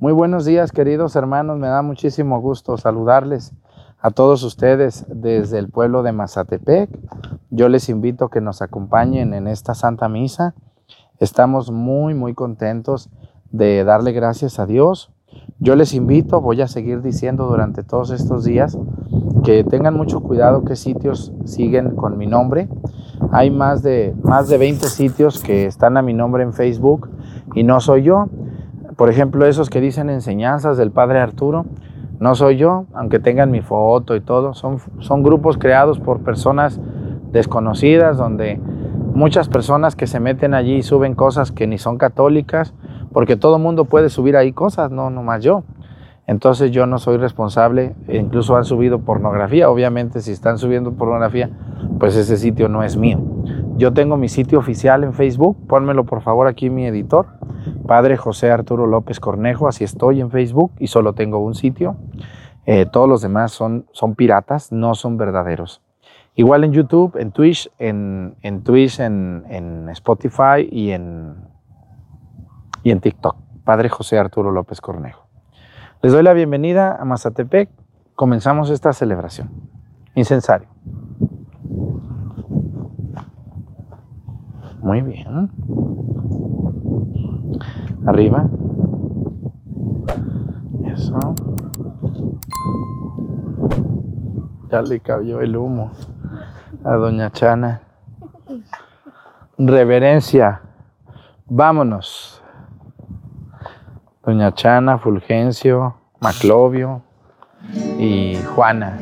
Muy buenos días, queridos hermanos. Me da muchísimo gusto saludarles a todos ustedes desde el pueblo de Mazatepec. Yo les invito a que nos acompañen en esta Santa Misa. Estamos muy, muy contentos de darle gracias a Dios. Yo les invito, voy a seguir diciendo durante todos estos días, que tengan mucho cuidado qué sitios siguen con mi nombre. Hay más de, más de 20 sitios que están a mi nombre en Facebook y no soy yo. Por ejemplo, esos que dicen enseñanzas del Padre Arturo, no soy yo, aunque tengan mi foto y todo. Son, son grupos creados por personas desconocidas, donde muchas personas que se meten allí y suben cosas que ni son católicas, porque todo mundo puede subir ahí cosas, no nomás yo. Entonces yo no soy responsable, e incluso han subido pornografía, obviamente si están subiendo pornografía, pues ese sitio no es mío. Yo tengo mi sitio oficial en Facebook, pónmelo por favor aquí mi editor, Padre José Arturo López Cornejo, así estoy en Facebook y solo tengo un sitio. Eh, todos los demás son, son piratas, no son verdaderos. Igual en YouTube, en Twitch, en, en Twitch, en, en, Spotify y en, y en TikTok. Padre José Arturo López Cornejo. Les doy la bienvenida a Mazatepec. Comenzamos esta celebración. Incensario. Muy bien. Arriba. Eso. Ya le cayó el humo a Doña Chana. Reverencia. Vámonos. Doña Chana, Fulgencio, Maclovio y Juana.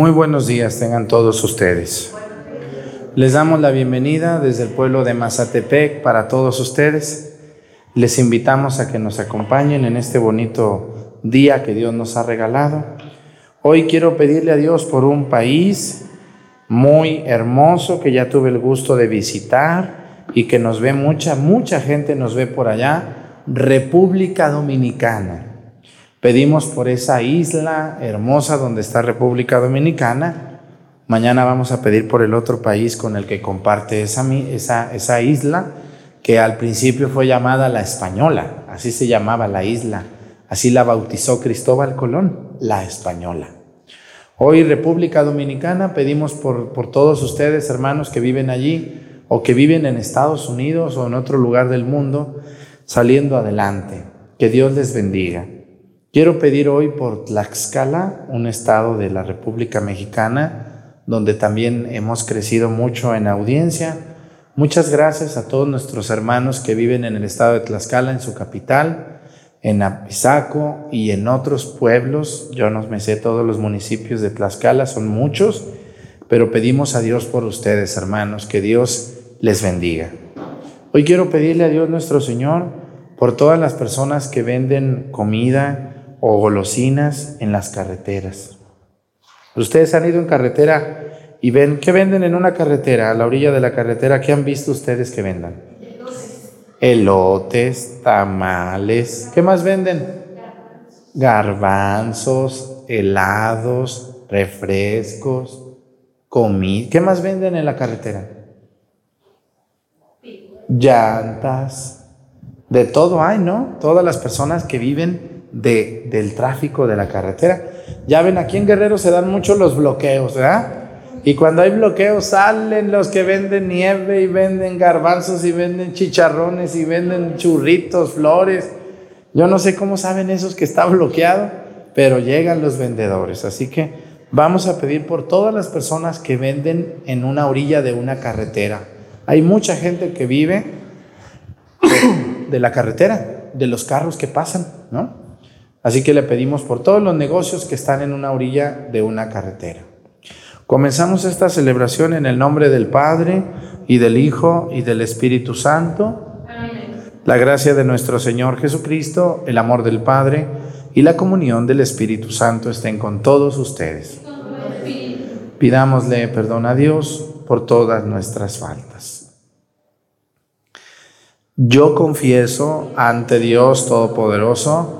Muy buenos días tengan todos ustedes. Les damos la bienvenida desde el pueblo de Mazatepec para todos ustedes. Les invitamos a que nos acompañen en este bonito día que Dios nos ha regalado. Hoy quiero pedirle a Dios por un país muy hermoso que ya tuve el gusto de visitar y que nos ve mucha, mucha gente nos ve por allá, República Dominicana. Pedimos por esa isla hermosa donde está República Dominicana. Mañana vamos a pedir por el otro país con el que comparte esa, isla, que al principio fue llamada la Española, así se llamaba la isla, así la bautizó Cristóbal Colón, la Española. Hoy República Dominicana pedimos por, por todos ustedes, hermanos que viven allí o que viven en Estados Unidos o en otro lugar del mundo, saliendo adelante. Que Dios les bendiga. Quiero pedir hoy por Tlaxcala, un estado de la República Mexicana, donde también hemos crecido mucho en audiencia. Muchas gracias a todos nuestros hermanos que viven en el estado de Tlaxcala, en su capital, en Apizaco y en otros pueblos. Yo no me sé todos los municipios de Tlaxcala, son muchos, pero pedimos a Dios por ustedes, hermanos, que Dios les bendiga. Hoy quiero pedirle a Dios nuestro Señor por todas las personas que venden comida, o golosinas en las carreteras. Ustedes han ido en carretera y ven, ¿qué venden en una carretera, a la orilla de la carretera? ¿Qué han visto ustedes que vendan? Elotes, tamales. ¿Qué más venden? garbanzos, helados, refrescos, comida. ¿Qué más venden en la carretera? Llantas, de todo hay, ¿no? Todas las personas que viven de, del tráfico de la carretera. Ya ven, aquí en Guerrero se dan mucho los bloqueos, ¿verdad? Y cuando hay bloqueos salen los que venden nieve y venden garbanzos y venden chicharrones y venden churritos, flores. Yo no sé cómo saben esos que está bloqueado, pero llegan los vendedores. Así que vamos a pedir por todas las personas que venden en una orilla de una carretera. Hay mucha gente que vive de la carretera, de los carros que pasan, ¿no? Así que le pedimos por todos los negocios que están en una orilla de una carretera. Comenzamos esta celebración en el nombre del Padre y del Hijo y del Espíritu Santo. La gracia de nuestro Señor Jesucristo, el amor del Padre y la comunión del Espíritu Santo estén con todos ustedes. Pidámosle perdón a Dios por todas nuestras faltas. Yo confieso ante Dios Todopoderoso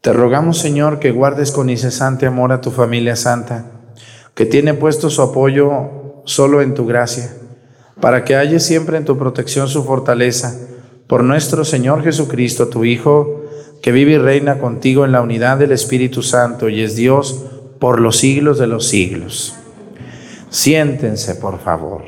Te rogamos, Señor, que guardes con incesante amor a tu familia santa, que tiene puesto su apoyo solo en tu gracia, para que halles siempre en tu protección su fortaleza, por nuestro Señor Jesucristo, tu Hijo, que vive y reina contigo en la unidad del Espíritu Santo y es Dios por los siglos de los siglos. Siéntense, por favor.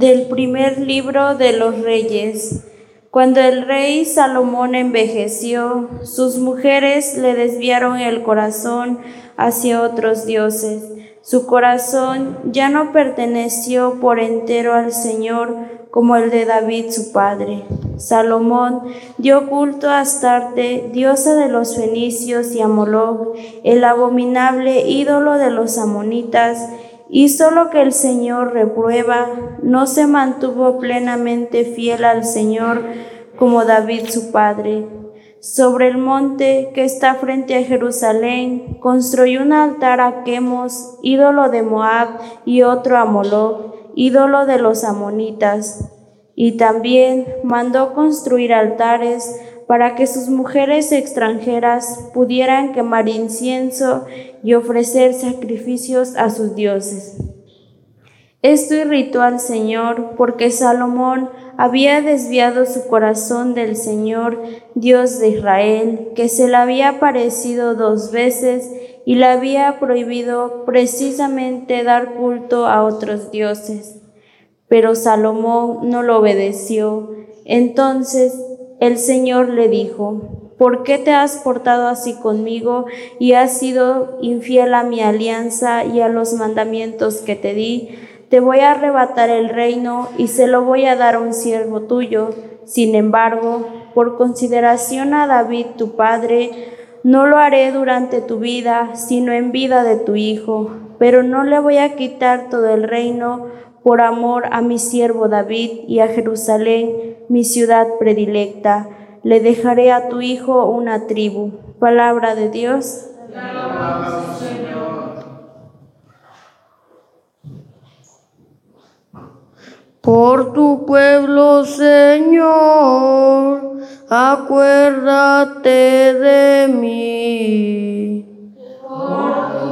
Del primer libro de los reyes. Cuando el rey Salomón envejeció, sus mujeres le desviaron el corazón hacia otros dioses. Su corazón ya no perteneció por entero al Señor como el de David su padre. Salomón dio culto a Astarte, diosa de los fenicios, y a Moloch, el abominable ídolo de los amonitas, hizo lo que el Señor reprueba, no se mantuvo plenamente fiel al Señor como David su padre. Sobre el monte que está frente a Jerusalén, construyó un altar a Quemos, ídolo de Moab, y otro a Moloch, ídolo de los amonitas. Y también mandó construir altares para que sus mujeres extranjeras pudieran quemar incienso y ofrecer sacrificios a sus dioses. Esto irritó al Señor porque Salomón había desviado su corazón del Señor, Dios de Israel, que se le había aparecido dos veces y le había prohibido precisamente dar culto a otros dioses. Pero Salomón no lo obedeció. Entonces el Señor le dijo, ¿por qué te has portado así conmigo y has sido infiel a mi alianza y a los mandamientos que te di? Te voy a arrebatar el reino y se lo voy a dar a un siervo tuyo. Sin embargo, por consideración a David tu padre, no lo haré durante tu vida, sino en vida de tu hijo, pero no le voy a quitar todo el reino por amor a mi siervo David y a Jerusalén, mi ciudad predilecta. Le dejaré a tu hijo una tribu. Palabra de Dios. Por tu pueblo, Señor, acuérdate de mí. Por tu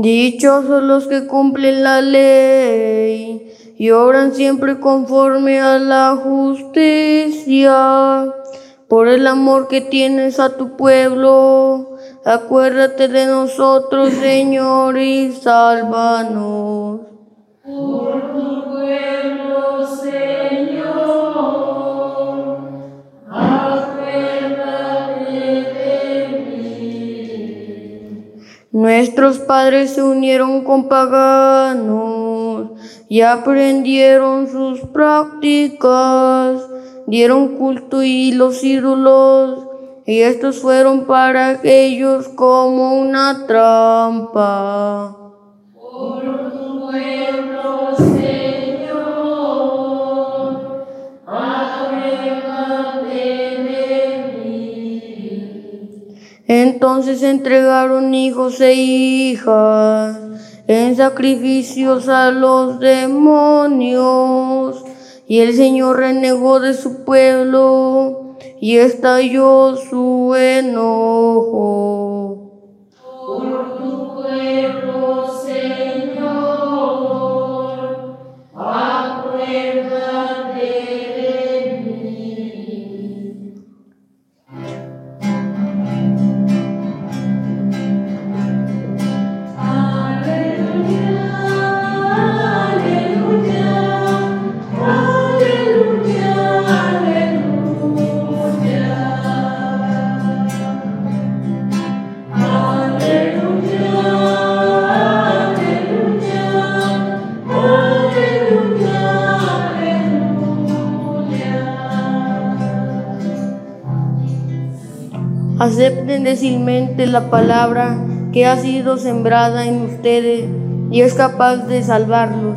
Dichosos los que cumplen la ley y obran siempre conforme a la justicia por el amor que tienes a tu pueblo. Acuérdate de nosotros, Señor, y sálvanos. Nuestros padres se unieron con paganos y aprendieron sus prácticas dieron culto y los ídolos, y estos fueron para ellos como una trampa. Entonces entregaron hijos e hijas en sacrificios a los demonios y el Señor renegó de su pueblo y estalló su enojo. Acepten decilmente la palabra que ha sido sembrada en ustedes y es capaz de salvarlos.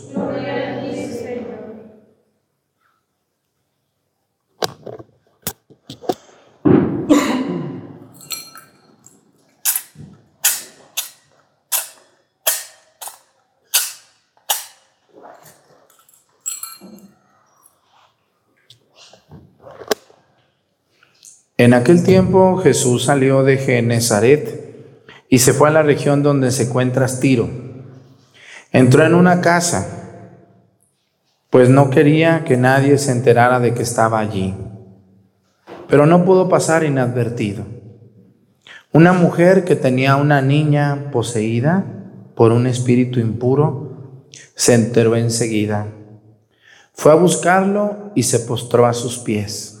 En aquel tiempo Jesús salió de Genezaret y se fue a la región donde se encuentra Tiro. Entró en una casa, pues no quería que nadie se enterara de que estaba allí. Pero no pudo pasar inadvertido. Una mujer que tenía una niña poseída por un espíritu impuro se enteró enseguida. Fue a buscarlo y se postró a sus pies.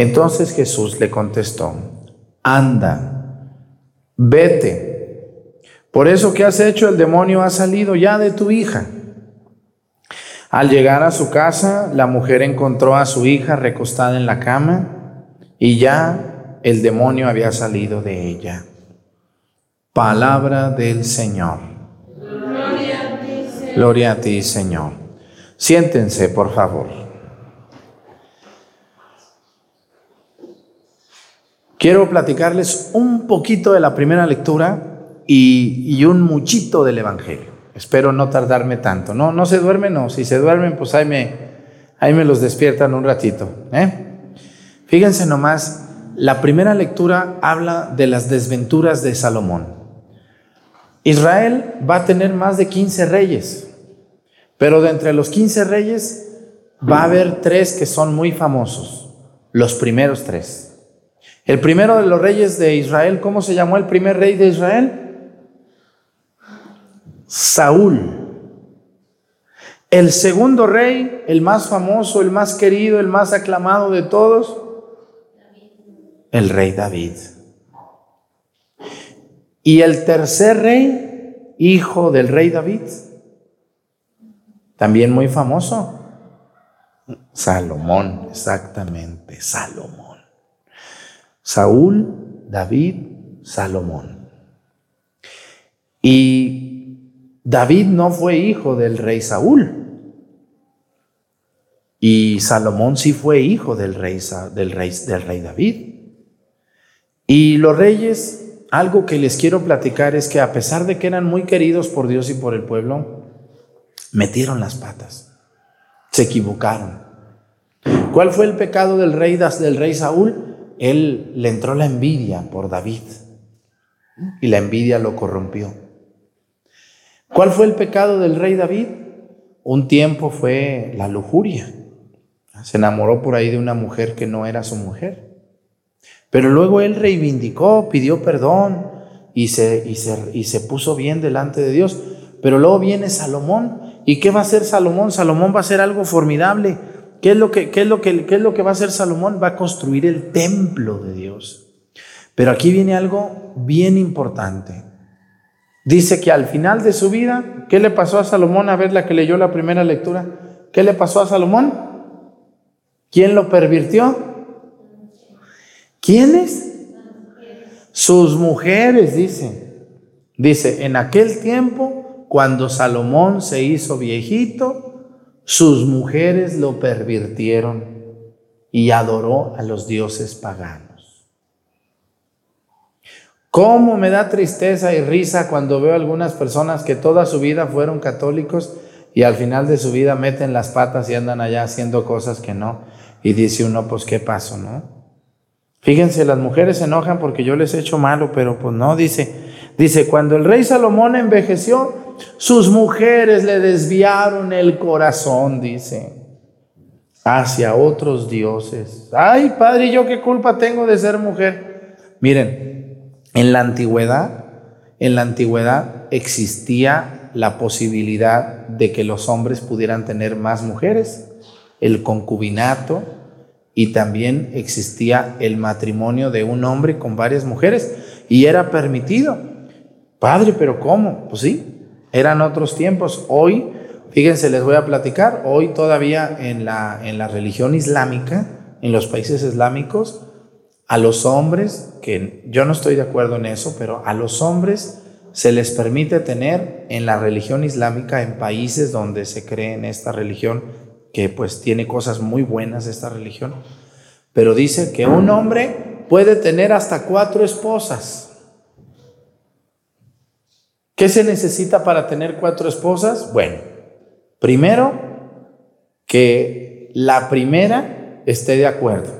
Entonces Jesús le contestó, anda, vete. Por eso que has hecho el demonio ha salido ya de tu hija. Al llegar a su casa, la mujer encontró a su hija recostada en la cama y ya el demonio había salido de ella. Palabra del Señor. Gloria a ti, Señor. Siéntense, por favor. Quiero platicarles un poquito de la primera lectura y, un muchito del Evangelio. Espero no tardarme tanto. No, no se duermen, no. Si se duermen, pues ahí me, ahí me los despiertan un ratito. ¿eh? Fíjense nomás, la primera lectura habla de las desventuras de Salomón. Israel va a tener más de 15 reyes. Pero de entre los 15 reyes va a haber tres que son muy famosos, los primeros tres. El primero de los reyes de Israel, ¿cómo se llamó el primer rey de Israel? Saúl. El segundo rey, el más famoso, el más querido, el más aclamado de todos, el rey David. Y el tercer rey, hijo del rey David, también muy famoso. Salomón, exactamente, Salomón. Saúl, David, Salomón. Y David no fue hijo del rey Saúl. Y Salomón sí fue hijo del rey, del rey, del rey David. Y los reyes, algo que les quiero platicar es que a pesar de que eran muy queridos por Dios y por el pueblo, metieron las patas, se equivocaron. ¿Cuál fue el pecado del rey, del rey Saúl? Él le entró la envidia por David y la envidia lo corrompió. ¿Cuál fue el pecado del rey David? Un tiempo fue la lujuria. Se enamoró por ahí de una mujer que no era su mujer. Pero luego él reivindicó, pidió perdón y se, y se, y se puso bien delante de Dios. Pero luego viene Salomón ¿Y qué va a hacer Salomón? Salomón va a hacer algo formidable. ¿Qué es lo que, qué es lo que, qué es lo que va a hacer Salomón? Va a construir el templo de Dios. Pero aquí viene algo bien importante. Dice que al final de su vida, ¿qué le pasó a Salomón? A ver la que leyó la primera lectura. ¿Qué le pasó a Salomón? ¿Quién lo pervirtió? ¿Quiénes? Sus mujeres, dice. Dice, en aquel tiempo cuando Salomón se hizo viejito, sus mujeres lo pervirtieron y adoró a los dioses paganos. ¿Cómo me da tristeza y risa cuando veo algunas personas que toda su vida fueron católicos y al final de su vida meten las patas y andan allá haciendo cosas que no? Y dice uno, pues qué pasó, ¿no? Fíjense, las mujeres se enojan porque yo les he hecho malo, pero pues no, dice, dice, cuando el rey Salomón envejeció, sus mujeres le desviaron el corazón, dice, hacia otros dioses. Ay, padre, ¿yo qué culpa tengo de ser mujer? Miren, en la antigüedad, en la antigüedad existía la posibilidad de que los hombres pudieran tener más mujeres, el concubinato, y también existía el matrimonio de un hombre con varias mujeres, y era permitido. Padre, pero ¿cómo? Pues sí, eran otros tiempos. Hoy, fíjense, les voy a platicar, hoy todavía en la, en la religión islámica, en los países islámicos, a los hombres, que yo no estoy de acuerdo en eso, pero a los hombres se les permite tener en la religión islámica, en países donde se cree en esta religión, que pues tiene cosas muy buenas esta religión, pero dice que un hombre puede tener hasta cuatro esposas. ¿Qué se necesita para tener cuatro esposas? Bueno, primero, que la primera esté de acuerdo.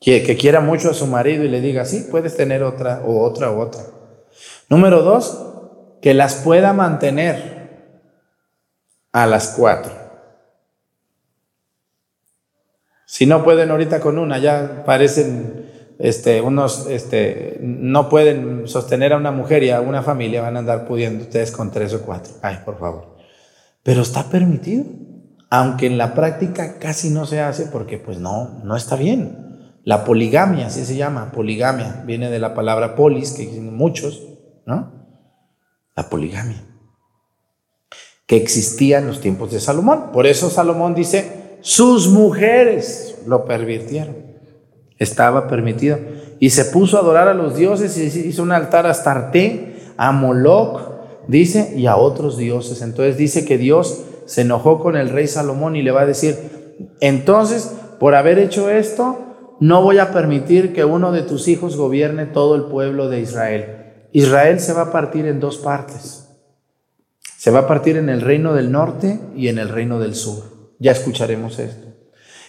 Que, quiera mucho a su marido y le diga, sí, puedes tener otra o otra o otra. Número dos, que las pueda mantener a las cuatro. Si no pueden ahorita con una, ya parecen este, unos este, no pueden sostener a una mujer y a una familia, van a andar pudiendo ustedes con tres o cuatro. Ay, por favor. Pero está permitido, aunque en la práctica casi no se hace porque pues no, no está bien. La poligamia, así se llama, poligamia, viene de la palabra polis, que dicen muchos, ¿no? La poligamia, que existía en los tiempos de Salomón. Por eso Salomón dice, sus mujeres lo pervirtieron. Estaba permitido. Y se puso a adorar a los dioses y hizo un altar a Astarte, a Moloch, Dice, y a otros dioses. Entonces dice que Dios se enojó con el rey Salomón y le va a decir, entonces, por haber hecho esto, no voy a permitir que uno de tus hijos gobierne todo el pueblo de Israel. Israel se va a partir en dos partes. Se va a partir en el reino del norte y en el reino del sur. Ya escucharemos esto.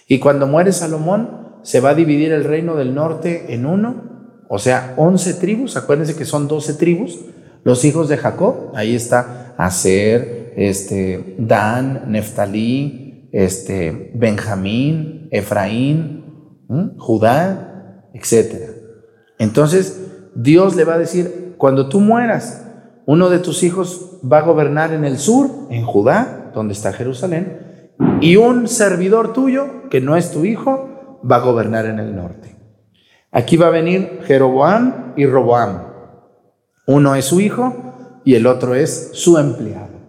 Y cuando muere Salomón, se va a dividir el reino del norte en uno, o sea, once tribus. Acuérdense que son doce tribus. Los hijos de Jacob, ahí está Aser, este, Dan, Neftalí, este, Benjamín, Efraín, Judá, etc. Entonces, Dios le va a decir, cuando tú mueras, uno de tus hijos va a gobernar en el sur, en Judá, donde está Jerusalén, y un servidor tuyo, que no es tu hijo, va a gobernar en el norte. Aquí va a venir Jeroboam y Roboam. Uno es su hijo y el otro es su empleado.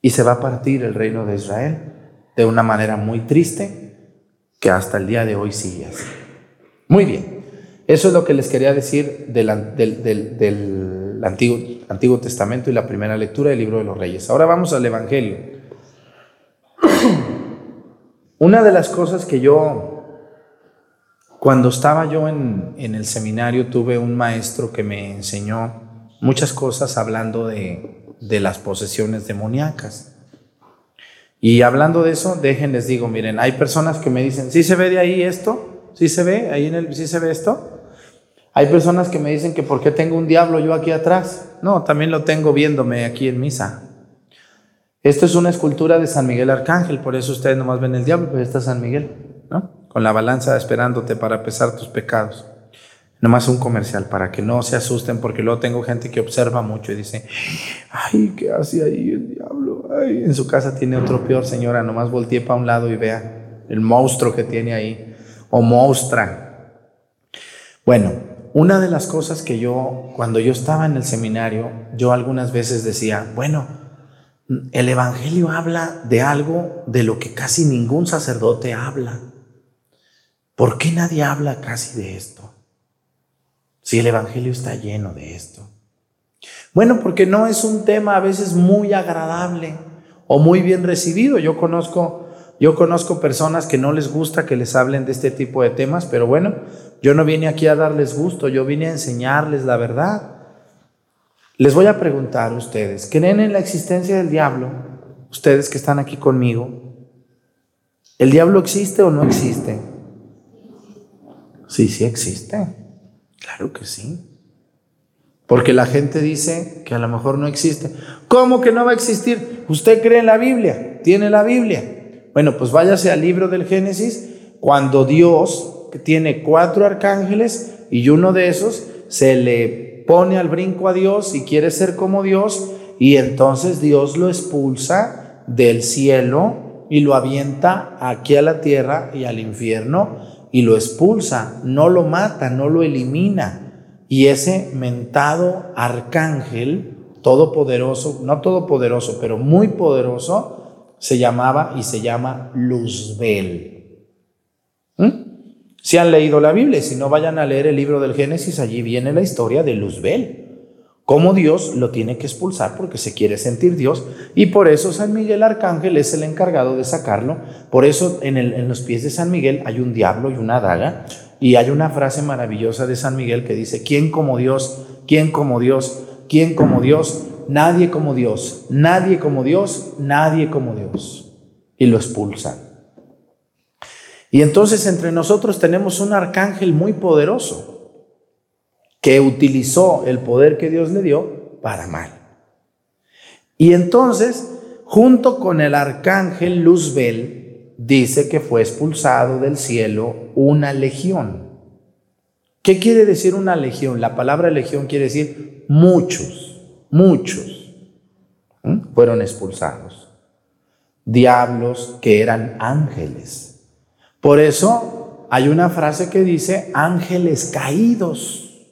Y se va a partir el reino de Israel de una manera muy triste que hasta el día de hoy sigue así. Muy bien, eso es lo que les quería decir del, Antiguo, Antiguo Testamento y la primera lectura del libro de los Reyes. Ahora vamos al Evangelio. Una de las cosas que yo, cuando estaba yo en, el seminario, tuve un maestro que me enseñó muchas cosas hablando de, las posesiones demoníacas. Y hablando de eso, déjenles digo, miren, hay personas que me dicen, ¿sí se ve de ahí esto? ¿Sí se ve? ¿Ahí en el, sí se ve esto? Hay personas que me dicen que por qué tengo un diablo yo aquí atrás. No, también lo tengo viéndome aquí en misa. Esto es una escultura de San Miguel Arcángel, por eso ustedes nomás ven el diablo, pero está San Miguel, ¿no? Con la balanza esperándote para pesar tus pecados. Nomás un comercial para que no se asusten, porque luego tengo gente que observa mucho y dice, ay, ¿qué hace ahí el diablo? Ay, en su casa tiene otro peor, señora, nomás voltee para un lado y vea el monstruo que tiene ahí, o mostra. Bueno, una de las cosas que yo, cuando yo estaba en el seminario, yo algunas veces decía, bueno, el Evangelio habla de algo de lo que casi ningún sacerdote habla. ¿Por qué nadie habla casi de esto? si el Evangelio está lleno de esto? Bueno, porque no es un tema a veces muy agradable o muy bien recibido. Yo conozco, yo conozco personas que no les gusta que les hablen de este tipo de temas, pero bueno, yo no vine aquí a darles gusto, yo vine a enseñarles la verdad. Les voy a preguntar a ustedes, ¿creen en la existencia del diablo? Ustedes que están aquí conmigo, ¿el diablo existe o no existe? Sí, sí existe. Claro que sí. Porque la gente dice que a lo mejor no existe. ¿Cómo que no va a existir? Usted cree en la Biblia, tiene la Biblia. Bueno, pues váyase al libro del Génesis, cuando Dios, que tiene cuatro arcángeles, y uno de esos se le pone al brinco a Dios y quiere ser como Dios, y entonces Dios lo expulsa del cielo y lo avienta aquí a la tierra y al infierno y lo expulsa, no lo mata, no lo elimina. Y ese mentado arcángel, todopoderoso, no todopoderoso, pero muy poderoso, se llamaba y se llama Luzbel. Si han leído la Biblia, si no vayan a leer el libro del Génesis, allí viene la historia de Luzbel cómo Dios lo tiene que expulsar porque se quiere sentir Dios y por eso San Miguel Arcángel es el encargado de sacarlo. Por eso en, en, los pies de San Miguel hay un diablo y una daga y hay una frase maravillosa de San Miguel que dice, ¿quién como Dios? ¿quién como Dios? ¿quién como Dios? Nadie como Dios, nadie como Dios, nadie como Dios. Y lo expulsan. Y entonces entre nosotros tenemos un arcángel muy poderoso que utilizó el poder que Dios le dio para mal. Y entonces, junto con el arcángel Luzbel, dice que fue expulsado del cielo una legión. ¿Qué quiere decir una legión? La palabra legión quiere decir muchos, muchos fueron expulsados. Diablos que eran ángeles. Por eso hay una frase que dice ángeles caídos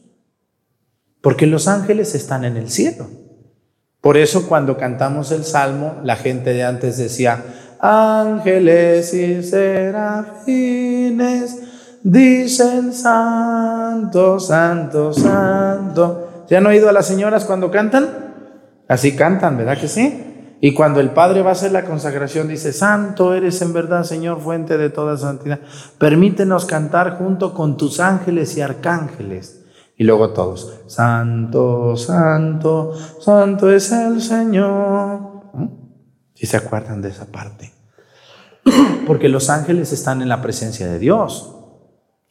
porque los ángeles están en el cielo. Por eso cuando cantamos el salmo, la gente de antes decía, ángeles y serafines dicen santo, santo, santo. ¿Se han oído a las señoras cuando cantan? Así cantan, ¿verdad que sí? Y cuando el Padre va a hacer la consagración, dice, Santo eres en verdad, Señor, fuente de toda santidad. Permítenos cantar junto con tus ángeles y arcángeles. Y luego todos, Santo, Santo, Santo es el Señor. Si se acuerdan de esa parte? Porque los ángeles están en la presencia de Dios.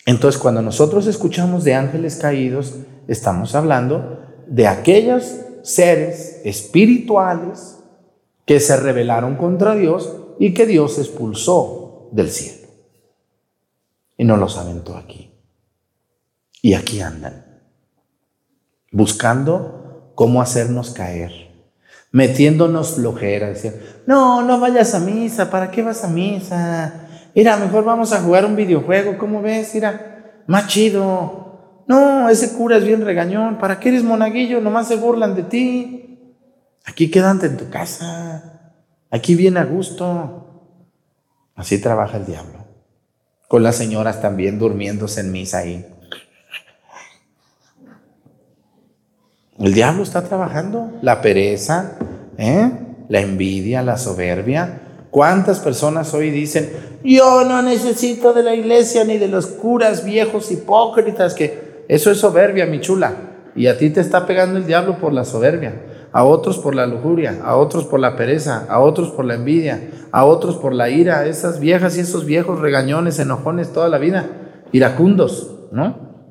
Entonces, cuando nosotros escuchamos de ángeles caídos, estamos hablando de aquellos seres espirituales que se rebelaron contra Dios y que Dios expulsó del cielo. Y no los aventó aquí. Y aquí andan, buscando cómo hacernos caer, metiéndonos flojera, diciendo, no, no vayas a misa, ¿para qué vas a misa? Mira, mejor vamos a jugar un videojuego, ¿cómo ves? Mira, más chido. No, ese cura es bien regañón, ¿para qué eres monaguillo? Nomás se burlan de ti. Aquí quédate en tu casa. Aquí viene a gusto. Así trabaja el diablo. Con las señoras también durmiéndose en misa ahí. El diablo está trabajando. La pereza, ¿eh? la envidia, la soberbia. ¿Cuántas personas hoy dicen, yo no necesito de la iglesia ni de los curas viejos hipócritas? Que eso es soberbia, mi chula. Y a ti te está pegando el diablo por la soberbia a otros por la lujuria, a otros por la pereza, a otros por la envidia, a otros por la ira, esas viejas y esos viejos regañones, enojones toda la vida, iracundos, ¿no?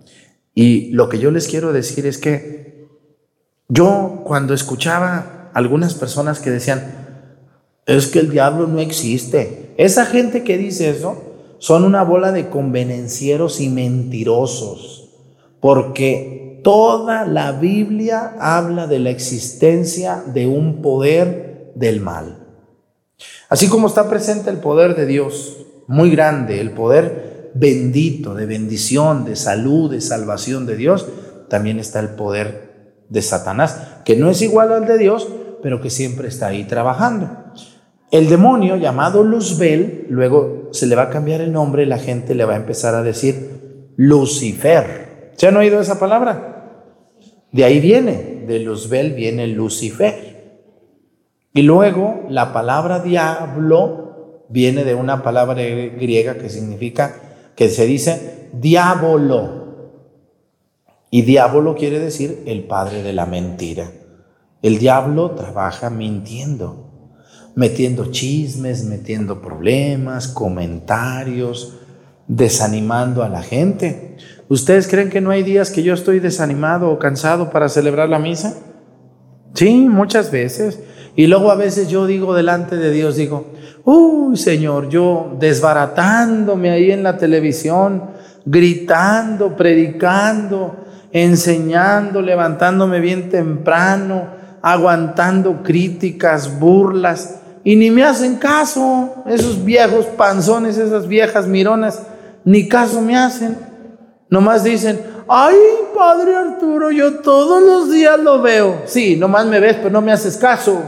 Y lo que yo les quiero decir es que yo cuando escuchaba algunas personas que decían, es que el diablo no existe, esa gente que dice eso son una bola de convenencieros y mentirosos, porque Toda la Biblia habla de la existencia de un poder del mal. Así como está presente el poder de Dios, muy grande, el poder bendito, de bendición, de salud, de salvación de Dios, también está el poder de Satanás, que no es igual al de Dios, pero que siempre está ahí trabajando. El demonio llamado Luzbel, luego se le va a cambiar el nombre, la gente le va a empezar a decir Lucifer. ¿Se han oído esa palabra? De ahí viene, de Luzbel viene Lucifer. Y luego la palabra diablo viene de una palabra griega que significa, que se dice diablo. Y diablo quiere decir el padre de la mentira. El diablo trabaja mintiendo, metiendo chismes, metiendo problemas, comentarios, desanimando a la gente. ¿Ustedes creen que no hay días que yo estoy desanimado o cansado para celebrar la misa? Sí, muchas veces. Y luego a veces yo digo delante de Dios, digo, uy Señor, yo desbaratándome ahí en la televisión, gritando, predicando, enseñando, levantándome bien temprano, aguantando críticas, burlas, y ni me hacen caso, esos viejos panzones, esas viejas mironas, ni caso me hacen. Nomás dicen, ay, Padre Arturo, yo todos los días lo veo. Sí, nomás me ves, pero no me haces caso.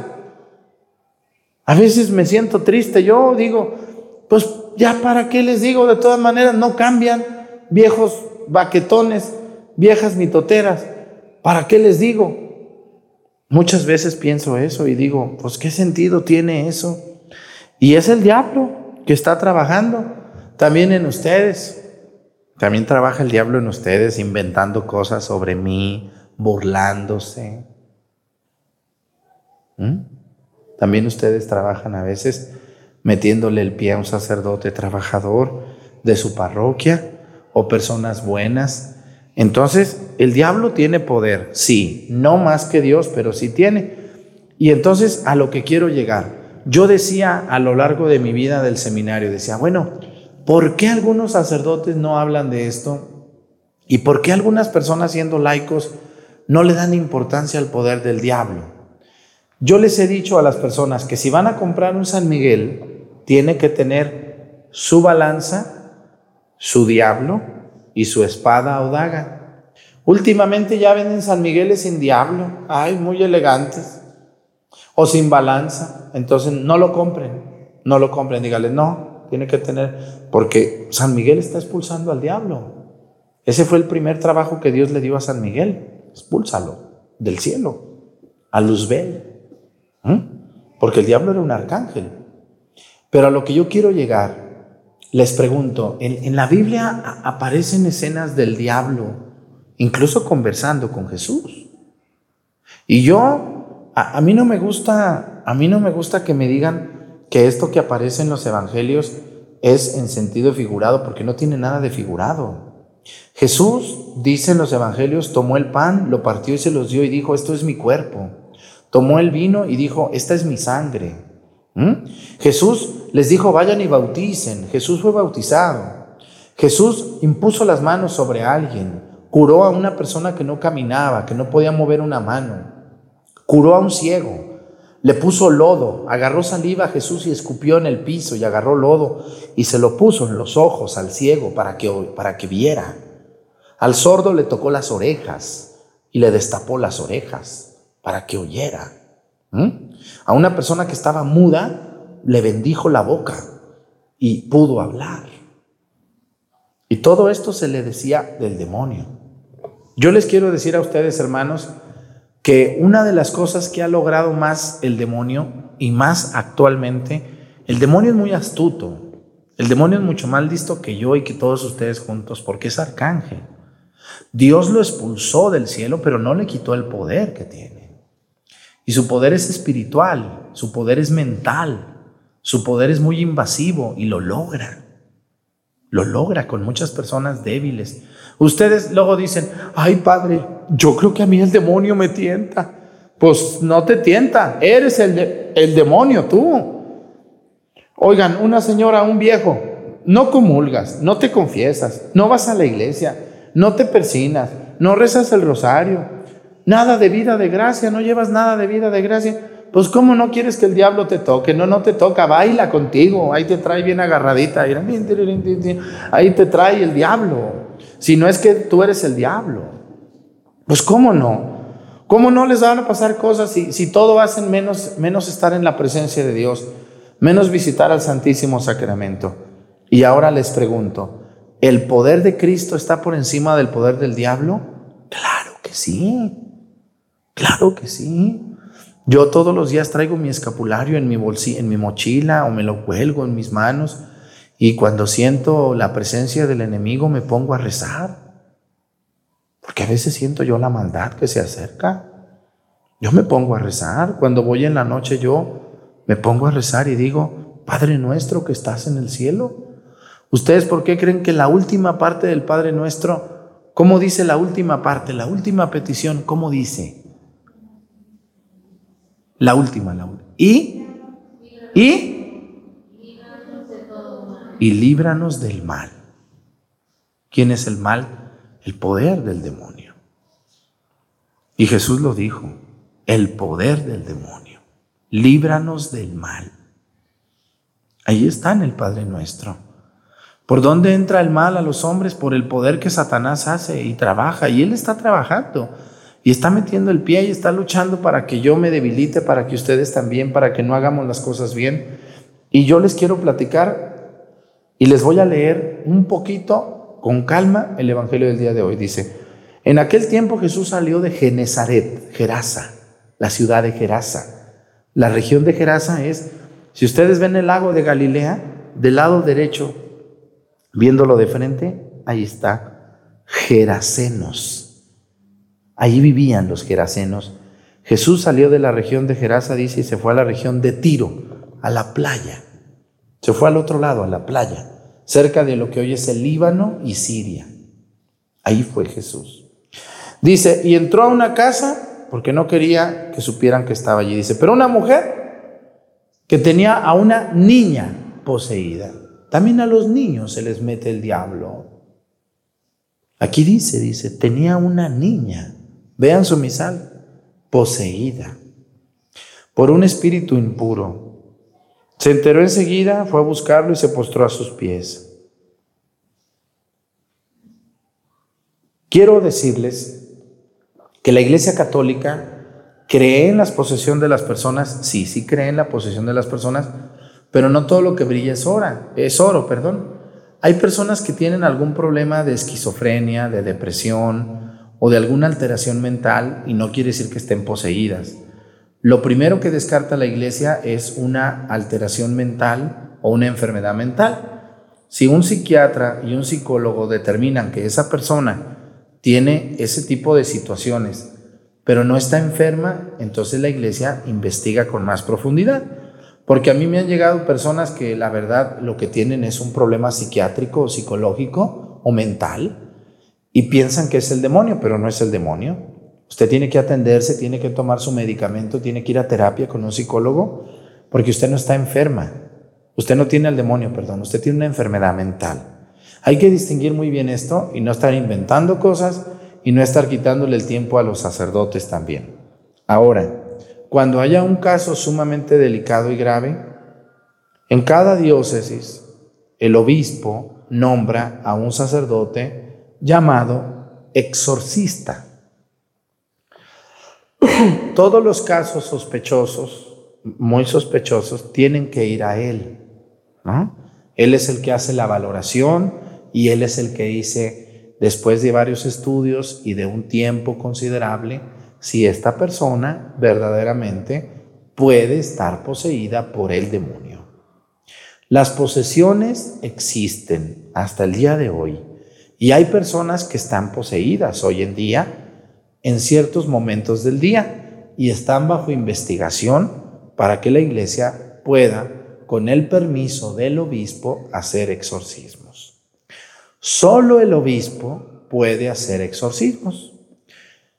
A veces me siento triste, yo digo, pues ya para qué les digo, de todas maneras no cambian, viejos baquetones, viejas mitoteras, ¿para qué les digo? Muchas veces pienso eso y digo, pues qué sentido tiene eso. Y es el diablo que está trabajando también en ustedes. También trabaja el diablo en ustedes inventando cosas sobre mí, burlándose. ¿Mm? También ustedes trabajan a veces metiéndole el pie a un sacerdote trabajador de su parroquia o personas buenas entonces, el diablo tiene poder, sí, no más que Dios, pero sí tiene. Y entonces, a lo que quiero llegar, yo decía a lo largo de mi vida del seminario, decía, bueno, ¿por qué algunos sacerdotes no hablan de esto? ¿Y por qué algunas personas siendo laicos no le dan importancia al poder del diablo? Yo les he dicho a las personas que si van a comprar un San Miguel, tiene que tener su balanza, su diablo, y su espada o daga. Últimamente ya venden San Migueles sin diablo, ay, muy elegantes, o sin balanza, entonces no lo compren, no lo compren, dígale, no, tiene que tener, porque San Miguel está expulsando al diablo. Ese fue el primer trabajo que Dios le dio a San Miguel, expúlsalo del cielo, a Luzbel. Porque el diablo era un arcángel. Pero a lo que yo quiero llegar, les pregunto, en, la Biblia aparecen escenas del diablo, incluso conversando con Jesús. Y yo, a, a mí no me gusta, a mí no me gusta que me digan que esto que aparece en los evangelios es en sentido figurado, porque no tiene nada de figurado. Jesús, dice en los evangelios, tomó el pan, lo partió y se los dio y dijo, esto es mi cuerpo. Tomó el vino y dijo, esta es mi sangre. ¿Mm? Jesús les dijo, vayan y bauticen. Jesús fue bautizado. Jesús impuso las manos sobre alguien, curó a una persona que no caminaba, que no podía mover una mano, curó a un ciego, le puso lodo, agarró saliva a Jesús y escupió en el piso y agarró lodo y se lo puso en los ojos al ciego para que, para que viera. Al sordo le tocó las orejas y le destapó las orejas para que oyera. A una persona que estaba muda le bendijo la boca y pudo hablar. Y todo esto se le decía del demonio. Yo les quiero decir a ustedes, hermanos, que una de las cosas que ha logrado más el demonio y más actualmente, el demonio es muy astuto. El demonio es mucho más listo que yo y que todos ustedes juntos porque es arcángel. Dios lo expulsó del cielo, pero no le quitó el poder que tiene. Y su poder es espiritual, su poder es mental, su poder es muy invasivo y lo logra. Lo logra con muchas personas débiles. Ustedes luego dicen, ay padre, yo creo que a mí el demonio me tienta. Pues no te tienta, eres el, el demonio tú. Oigan, una señora, un viejo, no comulgas, no te confiesas, no vas a la iglesia, no te persinas, no rezas el rosario, nada de vida de gracia, no llevas nada de vida de gracia. Pues cómo no quieres que el diablo te toque, no, no te toca, baila contigo, ahí te trae bien agarradita, ahí te trae el diablo. Si no es que tú eres el diablo, pues cómo no. ¿Cómo no les van a pasar cosas si, si todo hacen menos, menos estar en la presencia de Dios, menos visitar al Santísimo Sacramento? Y ahora les pregunto, ¿el poder de Cristo está por encima del poder del diablo? Claro que sí, claro que sí. Yo todos los días traigo mi escapulario en mi, en mi mochila o me lo cuelgo en mis manos y cuando siento la presencia del enemigo me pongo a rezar. Porque a veces siento yo la maldad que se acerca. Yo me pongo a rezar. Cuando voy en la noche yo me pongo a rezar y digo, Padre nuestro que estás en el cielo. ¿Ustedes por qué creen que la última parte del Padre nuestro, cómo dice la última parte, la última petición, cómo dice? La última, la última. ¿Y? ¿Y? Y líbranos del mal. ¿Quién es el mal? El poder del demonio. Y Jesús lo dijo, el poder del demonio. Líbranos del mal. Ahí está en el Padre nuestro. ¿Por dónde entra el mal a los hombres? Por el poder que Satanás hace y trabaja. Y él está trabajando. Y está metiendo el pie y está luchando para que yo me debilite, para que ustedes también, para que no hagamos las cosas bien. Y yo les quiero platicar y les voy a leer un poquito con calma el Evangelio del día de hoy. Dice, en aquel tiempo Jesús salió de Genezaret, Gerasa, la ciudad de Gerasa. La región de Gerasa es, si ustedes ven el lago de Galilea, del lado derecho, viéndolo de frente, ahí está Gerasenos Allí vivían los gerasenos. Jesús salió de la región de Gerasa, dice, y se fue a la región de Tiro, a la playa. Se fue al otro lado, a la playa, cerca de lo que hoy es el Líbano y Siria. Ahí fue Jesús. Dice, y entró a una casa porque no quería que supieran que estaba allí. Dice, pero una mujer que tenía a una niña poseída. También a los niños se les mete el diablo. Aquí dice, dice, tenía una niña Vean su misal, poseída por un espíritu impuro. Se enteró enseguida, fue a buscarlo y se postró a sus pies. Quiero decirles que la Iglesia Católica cree en la posesión de las personas, sí, sí cree en la posesión de las personas, pero no todo lo que brilla es oro, es oro, perdón. Hay personas que tienen algún problema de esquizofrenia, de depresión, o de alguna alteración mental y no quiere decir que estén poseídas. lo primero que descarta la iglesia es una alteración mental o una enfermedad mental. Si un psiquiatra y un psicólogo determinan que esa persona tiene ese tipo de situaciones, pero no está enferma, entonces la iglesia investiga con más profundidad. Porque a mí me han llegado personas que la verdad lo que tienen es un problema psiquiátrico psicológico o mental y piensan que es el demonio, pero no es el demonio. Usted tiene que atenderse, tiene que tomar su medicamento, tiene que ir a terapia con un psicólogo, porque usted no está enferma. Usted no tiene el demonio, perdón, usted tiene una enfermedad mental. Hay que distinguir muy bien esto y no estar inventando cosas y no estar quitándole el tiempo a los sacerdotes también. Ahora, cuando haya un caso sumamente delicado y grave, en cada diócesis el obispo nombra a un sacerdote llamado exorcista. Todos los casos sospechosos, muy sospechosos, tienen que ir a Él. Él es el que hace la valoración y Él es el que dice, después de varios estudios y de un tiempo considerable, si esta persona verdaderamente puede estar poseída por el demonio. Las posesiones existen hasta el día de hoy y hay personas que están poseídas hoy en día en ciertos momentos del día y están bajo investigación para que la iglesia pueda, con el permiso del obispo, hacer exorcismos. Solo el obispo puede hacer exorcismos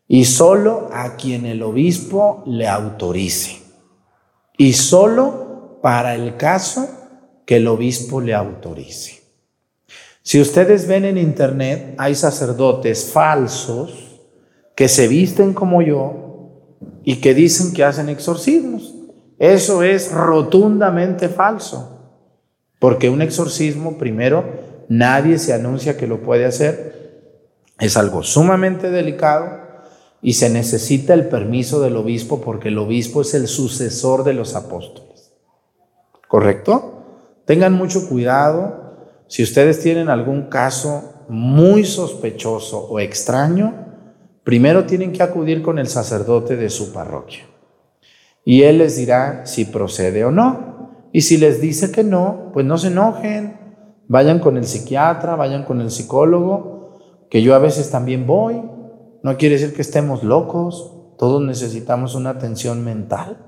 y solo a quien el obispo le autorice y solo para el caso que el obispo le autorice. Si ustedes ven en internet, hay sacerdotes falsos que se visten como yo y que dicen que hacen exorcismos. Eso es rotundamente falso, porque un exorcismo, primero, nadie se anuncia que lo puede hacer, es algo sumamente delicado y se necesita el permiso del obispo porque el obispo es el sucesor de los apóstoles. ¿Correcto? Tengan mucho cuidado. Si ustedes tienen algún caso muy sospechoso o extraño, Primero tienen que acudir con el sacerdote de su parroquia. Y él les dirá si procede o no. Y si les dice que no, pues no se enojen. Vayan con el psiquiatra, vayan con el psicólogo, que yo a veces también voy. No quiere decir que estemos locos. Todos necesitamos una atención mental.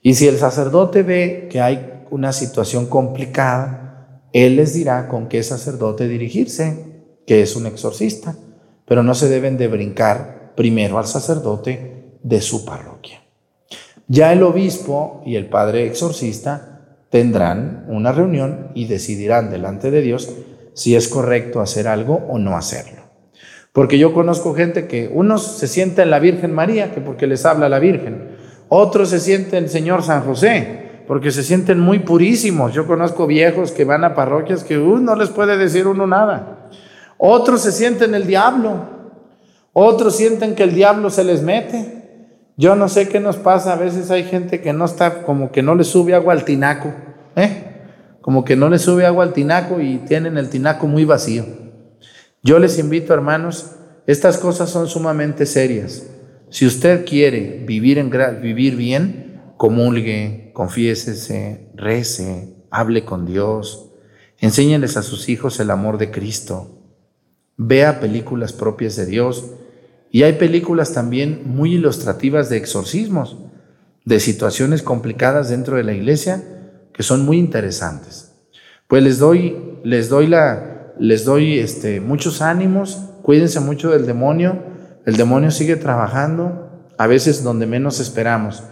Y si el sacerdote ve que hay una situación complicada, él les dirá con qué sacerdote dirigirse, que es un exorcista pero no se deben de brincar primero al sacerdote de su parroquia. Ya el obispo y el padre exorcista tendrán una reunión y decidirán delante de Dios si es correcto hacer algo o no hacerlo. Porque yo conozco gente que unos se siente en la Virgen María, que porque les habla la Virgen, otros se sienten el Señor San José, porque se sienten muy purísimos. Yo conozco viejos que van a parroquias que uh, no les puede decir uno nada. Otros se sienten el diablo. Otros sienten que el diablo se les mete. Yo no sé qué nos pasa. A veces hay gente que no está, como que no le sube agua al tinaco. ¿eh? Como que no le sube agua al tinaco y tienen el tinaco muy vacío. Yo les invito, hermanos, estas cosas son sumamente serias. Si usted quiere vivir, en, vivir bien, comulgue, confiésese, rece, hable con Dios, enséñeles a sus hijos el amor de Cristo vea películas propias de Dios. Y hay películas también muy ilustrativas de exorcismos, de situaciones complicadas dentro de la iglesia, que son muy interesantes. Pues les doy, les doy la, les doy este, muchos ánimos, cuídense mucho del demonio, el demonio sigue trabajando, a veces donde menos esperamos.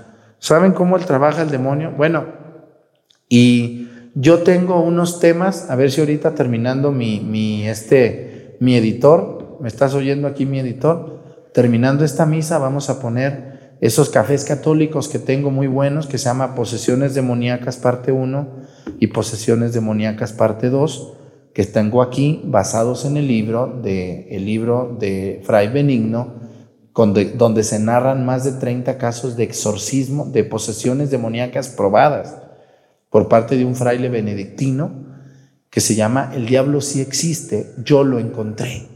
¿Saben cómo trabaja el demonio? Bueno, y yo tengo unos temas, a ver si ahorita terminando mi, mi este, mi editor, ¿me estás oyendo aquí mi editor? Terminando esta misa vamos a poner esos cafés católicos que tengo muy buenos, que se llama Posesiones Demoníacas parte 1 y Posesiones Demoníacas parte 2, que tengo aquí basados en el libro de, el libro de Fray Benigno, donde se narran más de 30 casos de exorcismo, de posesiones demoníacas probadas por parte de un fraile benedictino que se llama El diablo sí existe, yo lo encontré.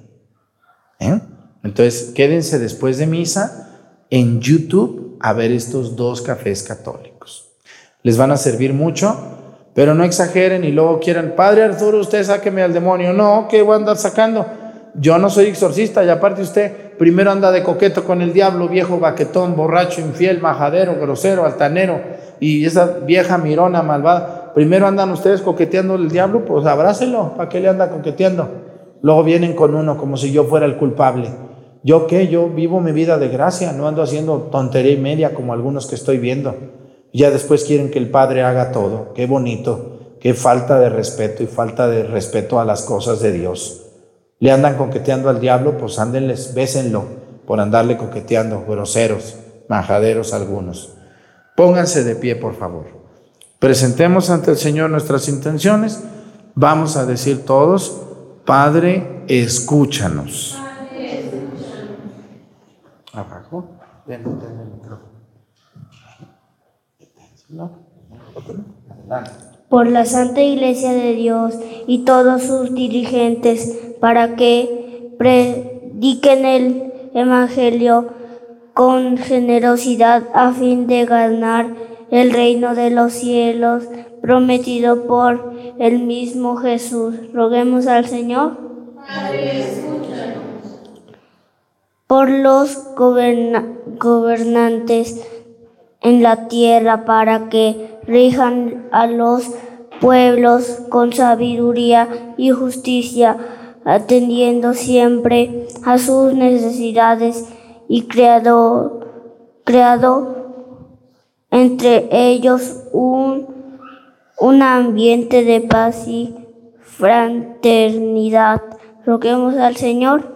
¿Eh? Entonces, quédense después de misa en YouTube a ver estos dos cafés católicos. Les van a servir mucho, pero no exageren y luego quieran, Padre Arturo, usted sáqueme al demonio. No, ¿qué voy a andar sacando? Yo no soy exorcista y aparte usted primero anda de coqueto con el diablo, viejo baquetón, borracho, infiel, majadero, grosero, altanero y esa vieja mirona malvada. Primero andan ustedes coqueteando el diablo, pues abrácelo, ¿para qué le anda coqueteando? Luego vienen con uno como si yo fuera el culpable. ¿Yo qué? Yo vivo mi vida de gracia, no ando haciendo tontería y media como algunos que estoy viendo. Ya después quieren que el Padre haga todo. Qué bonito, qué falta de respeto y falta de respeto a las cosas de Dios. Le andan coqueteando al diablo, pues ándenles, bésenlo por andarle coqueteando, groseros, majaderos algunos. Pónganse de pie, por favor. Presentemos ante el Señor nuestras intenciones. Vamos a decir todos, Padre, escúchanos. Abajo. Ven, ven el micrófono. por la Santa Iglesia de Dios y todos sus dirigentes, para que prediquen el Evangelio con generosidad a fin de ganar el reino de los cielos prometido por el mismo Jesús. Roguemos al Señor. por los gobernantes en la tierra para que rijan a los pueblos con sabiduría y justicia, atendiendo siempre a sus necesidades y creado, creado entre ellos un, un ambiente de paz y fraternidad. Roguemos al Señor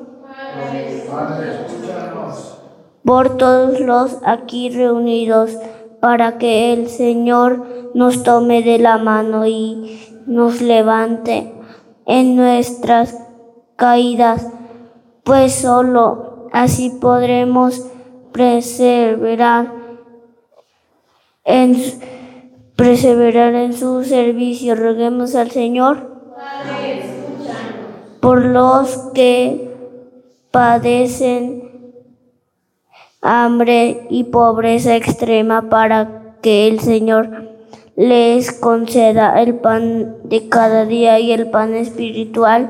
por todos los aquí reunidos, para que el Señor nos tome de la mano y nos levante en nuestras caídas, pues solo así podremos perseverar en, perseverar en su servicio. Roguemos al Señor por los que padecen hambre y pobreza extrema para que el Señor les conceda el pan de cada día y el pan espiritual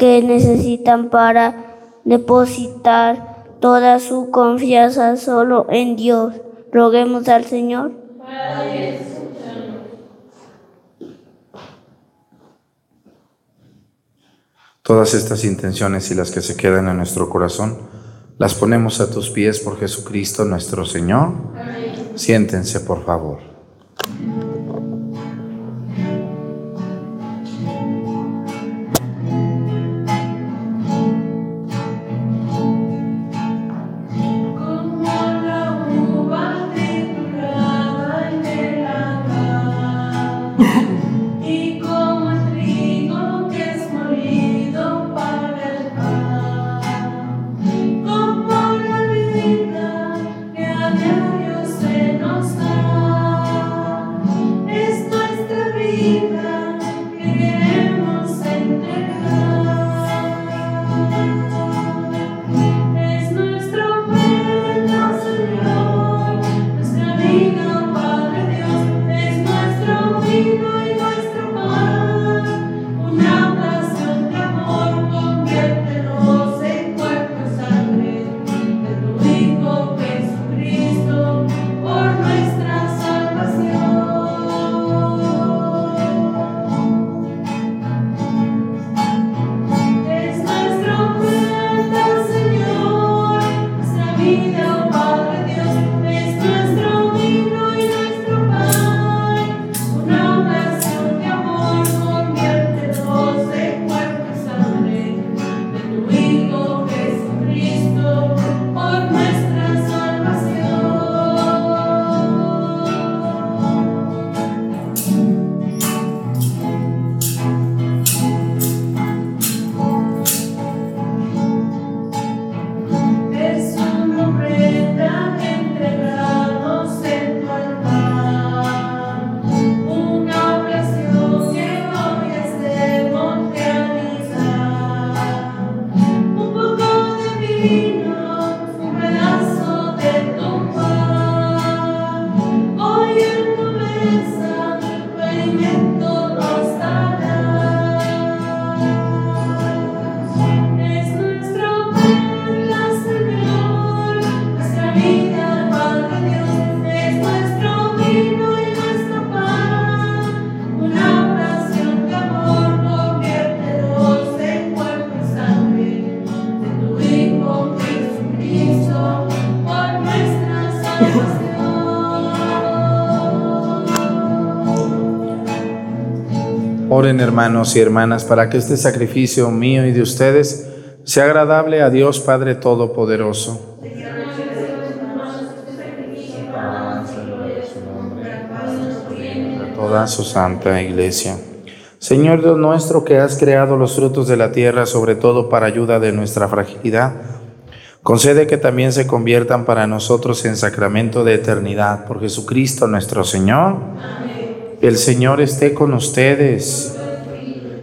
que necesitan para depositar toda su confianza solo en Dios. Roguemos al Señor. Todas estas intenciones y las que se quedan en nuestro corazón, las ponemos a tus pies por Jesucristo nuestro Señor. Siéntense, por favor. know. Hermanos y hermanas para que este sacrificio mío y de ustedes sea agradable a Dios Padre Todopoderoso. toda su santa iglesia. Señor Dios nuestro, que has creado los frutos de la tierra, sobre todo para ayuda de nuestra fragilidad, concede que también se conviertan para nosotros en sacramento de eternidad por Jesucristo nuestro Señor. El Señor esté con ustedes.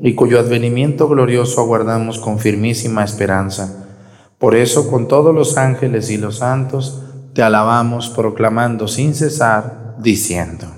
y cuyo advenimiento glorioso aguardamos con firmísima esperanza. Por eso, con todos los ángeles y los santos, te alabamos proclamando sin cesar, diciendo.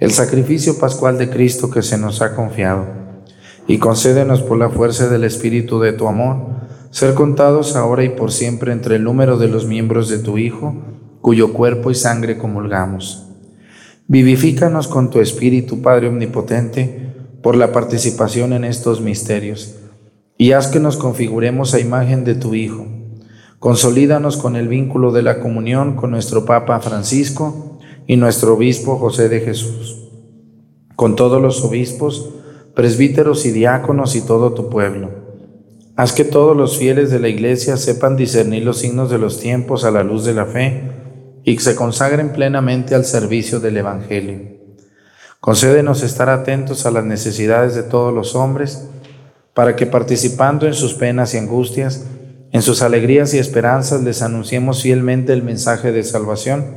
el sacrificio pascual de Cristo que se nos ha confiado, y concédenos por la fuerza del Espíritu de tu amor, ser contados ahora y por siempre entre el número de los miembros de tu Hijo, cuyo cuerpo y sangre comulgamos. Vivifícanos con tu Espíritu, Padre Omnipotente, por la participación en estos misterios, y haz que nos configuremos a imagen de tu Hijo. Consolídanos con el vínculo de la comunión con nuestro Papa Francisco y nuestro Obispo José de Jesús, con todos los obispos, presbíteros y diáconos y todo tu pueblo Haz que todos los fieles de la Iglesia sepan discernir los signos de los tiempos a la luz de la fe y que se consagren plenamente al servicio del Evangelio. Concédenos estar atentos a las necesidades de todos los hombres, para que participando en sus penas y angustias, en sus alegrías y esperanzas les anunciemos fielmente el mensaje de salvación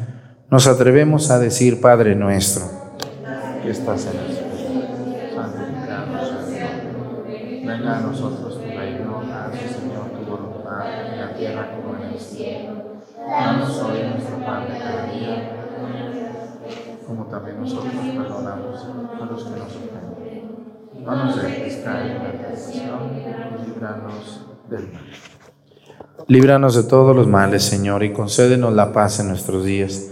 nos atrevemos a decir, Padre nuestro, que estás en el cielo, santificado Venga a nosotros tu reino, Señor tu voluntad, en la tierra como en el cielo. Danos hoy nuestro pan de cada día, como también nosotros perdonamos a los que nos ofenden. No nos dejes caer en la tentación líbranos del mal. Líbranos de todos los males, Señor, y concédenos la paz en nuestros días,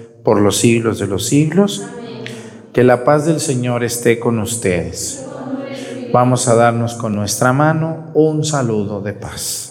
por los siglos de los siglos. Que la paz del Señor esté con ustedes. Vamos a darnos con nuestra mano un saludo de paz.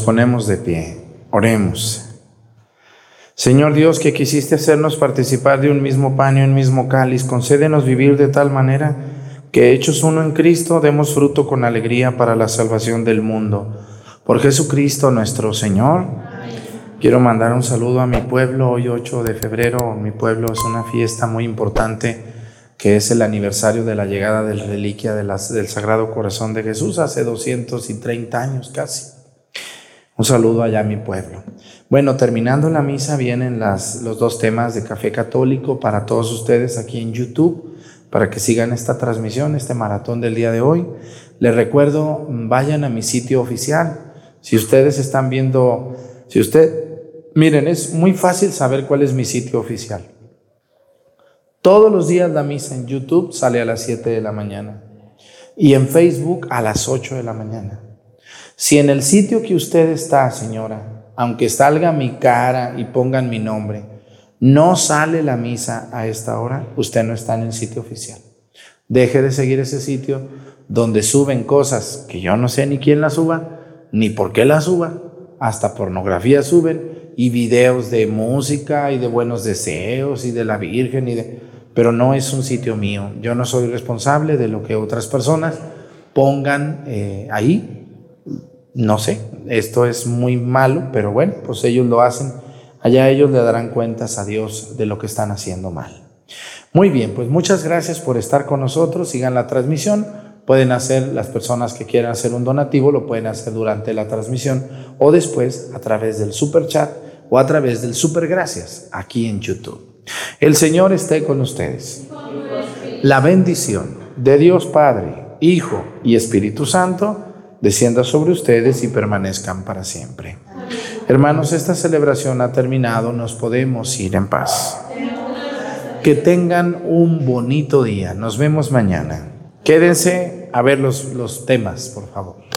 Ponemos de pie, oremos. Señor Dios, que quisiste hacernos participar de un mismo pan y un mismo cáliz, concédenos vivir de tal manera que, hechos uno en Cristo, demos fruto con alegría para la salvación del mundo. Por Jesucristo nuestro Señor. Quiero mandar un saludo a mi pueblo. Hoy 8 de febrero, mi pueblo es una fiesta muy importante que es el aniversario de la llegada de la reliquia del Sagrado Corazón de Jesús hace 230 años casi. Un saludo allá a mi pueblo. Bueno, terminando la misa vienen los dos temas de café católico para todos ustedes aquí en YouTube, para que sigan esta transmisión, este maratón del día de hoy. Les recuerdo, vayan a mi sitio oficial. Si ustedes están viendo, si usted, miren, es muy fácil saber cuál es mi sitio oficial. Todos los días la misa en YouTube sale a las 7 de la mañana y en Facebook a las 8 de la mañana. Si en el sitio que usted está, señora, aunque salga mi cara y pongan mi nombre, no sale la misa a esta hora, usted no está en el sitio oficial. Deje de seguir ese sitio donde suben cosas que yo no sé ni quién las suba, ni por qué las suba, hasta pornografía suben y videos de música y de buenos deseos y de la Virgen y de pero no es un sitio mío. Yo no soy responsable de lo que otras personas pongan eh, ahí no sé, esto es muy malo, pero bueno, pues ellos lo hacen. Allá ellos le darán cuentas a Dios de lo que están haciendo mal. Muy bien, pues muchas gracias por estar con nosotros. Sigan la transmisión. Pueden hacer, las personas que quieran hacer un donativo, lo pueden hacer durante la transmisión o después a través del super chat o a través del super gracias aquí en YouTube. El Señor esté con ustedes. La bendición de Dios Padre, Hijo y Espíritu Santo descienda sobre ustedes y permanezcan para siempre. Hermanos, esta celebración ha terminado, nos podemos ir en paz. Que tengan un bonito día. Nos vemos mañana. Quédense a ver los, los temas, por favor.